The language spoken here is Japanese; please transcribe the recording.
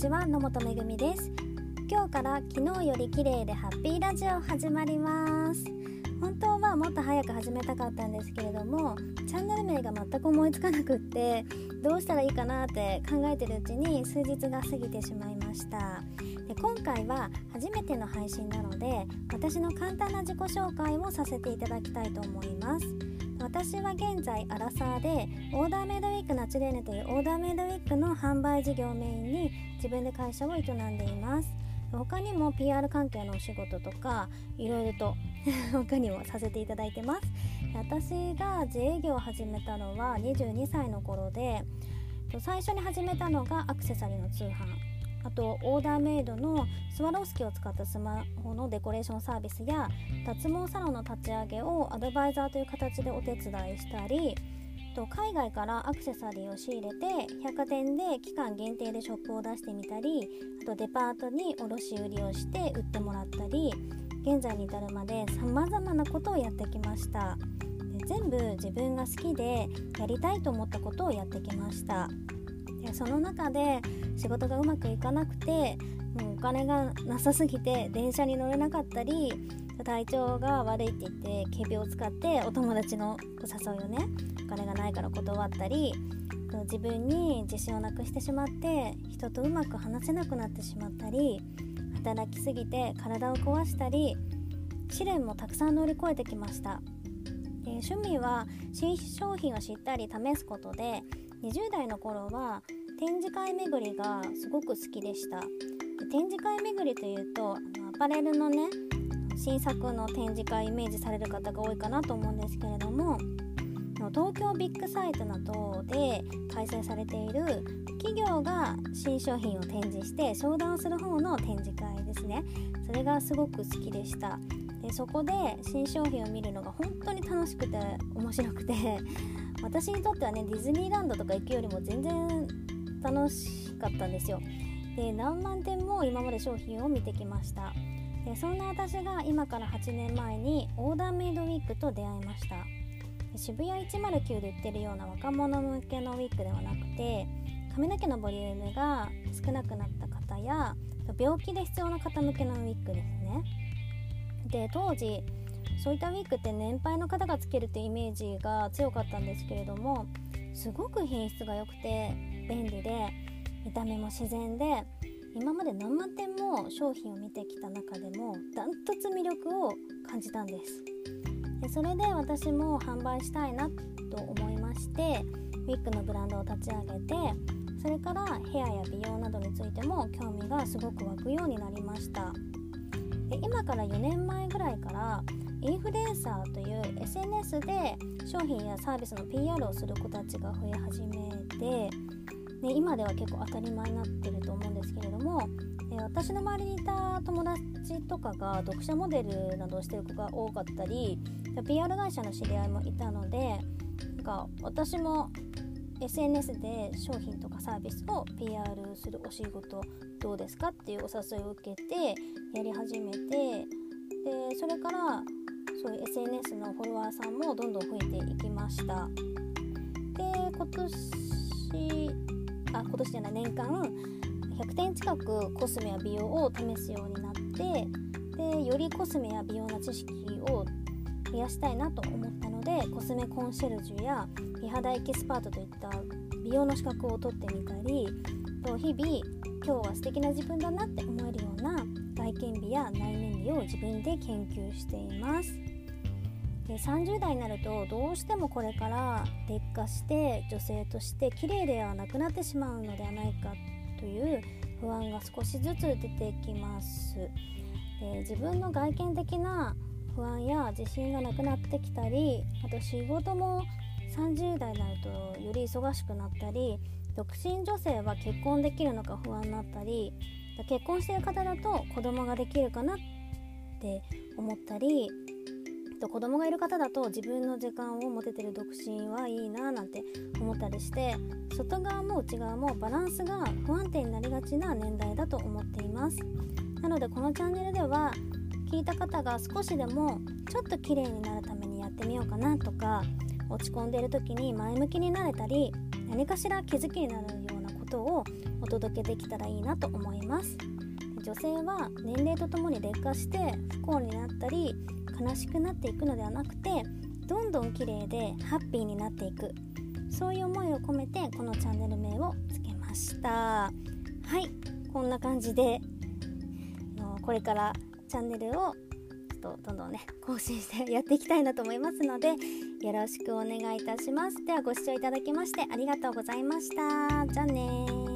ちは野本めぐみです。今日から昨日より綺麗でハッピーラジオ始まります。本当はもっと早く始めたかったんですけれどもチャンネル名が全く思いつかなくってどうしたらいいかなって考えてるうちに数日が過ぎてしまいました。で今回は初めての配信なので私の簡単な自己紹介をさせていただきたいと思います。私は現在アラサーでオーダーメイドウィークナチュレーヌというオーダーメイドウィークの販売事業をメインに自分で会社を営んでいます。他にも PR 関係のお仕事とかいろいろと他にもさせていただいてます。私が自営業を始めたのは22歳の頃で最初に始めたのがアクセサリーの通販。あとオーダーメイドのスワロースキを使ったスマホのデコレーションサービスや脱毛サロンの立ち上げをアドバイザーという形でお手伝いしたりと海外からアクセサリーを仕入れて百貨店で期間限定でショップを出してみたりあとデパートに卸売りをして売ってもらったり現在に至るまでさまざまなことをやってきました。全部自分が好きでやりたいと思ったことをやってきました。でその中で仕事がうまくいかなくてもうお金がなさすぎて電車に乗れなかったり体調が悪いって言って警備を使ってお友達のお誘いをねお金がないから断ったり自分に自信をなくしてしまって人とうまく話せなくなってしまったり働きすぎて体を壊したり試練もたくさん乗り越えてきました。で趣味は新商品を知ったり試すことで20代の頃は展示会巡りがすごく好きでした。展示会巡りというとアパレルのね新作の展示会イメージされる方が多いかなと思うんですけれども東京ビッグサイトなどで開催されている企業が新商品を展示して商談する方の展示会ですね。それがすごく好きでした。でそこで新商品を見るのが本当に楽しくて面白くて 私にとってはねディズニーランドとか行くよりも全然楽しかったんですよ。で何万点も今まで商品を見てきました。でそんな私が今から8年前にオーダーメイドウィークと出会いました。渋谷109で売ってるような若者向けのウィークではなくて髪の毛のボリュームが少なくなったや病気で必要な方向けのウィークですね。で当時そういったウィークって年配の方がつけるってイメージが強かったんですけれどもすごく品質が良くて便利で見た目も自然で今まで何万点も商品を見てきた中でもダントツ魅力を感じたんです。でそれで私も販売したいなと思いましてウィッグのブランドを立ち上げてそれからヘアや美容などについても興味がすごく湧くようになりました。で今から4年前ぐらいからインフルエンサーという SNS で商品やサービスの PR をする子たちが増え始めてで今では結構当たり前になってると思うんですけれども私の周りにいた友達とかが読者モデルなどをしてる子が多かったり PR 会社の知り合いもいたのでなんか私も SNS で商品とかサービスを PR するお仕事どうですかっていうお誘いを受けてやり始めてでそれからそういう SNS のフォロワーさんもどんどん増えていきました。で今年あ今年じゃない年間100点近くコスメや美容を試すようになってでよりコスメや美容の知識を増やしたいなと思ったのでコスメコンシェルジュや美肌エキスパートといった美容の資格を取ってみたりと日々今日は素敵な自分だなって思えるような外見美や内面美を自分で研究しています。で30代になるとどうしてもこれから劣化して女性として綺麗ではなくなってしまうのではないかという不安が少しずつ出てきます。で自分の外見的な不安や自信がなくなってきたりあと仕事も30代になるとより忙しくなったり独身女性は結婚できるのか不安になったり結婚してる方だと子供ができるかなって思ったり子供がいる方だと自分の時間を持ててる独身はいいななんて思ったりして外側も内側もバランスが不安定になりがちな年代だと思っています。なのでこのチャンネルでは聞いた方が少しでもちょっと綺麗になるためにやってみようかなとか落ち込んでいる時に前向きになれたり何かしら気づきになるようなこことをお届けできたらいいなと思います。女性は年齢とともに劣化して不幸になったり悲しくなっていくのではなくてどんどん綺麗でハッピーになっていく。そういう思いを込めてこのチャンネル名をつけました。はいこんな感じでこれからチャンネルをちょっとどんどんね更新してやっていきたいなと思いますのでよろしくお願いいたします。ではご視聴いただきましてありがとうございました。じゃあね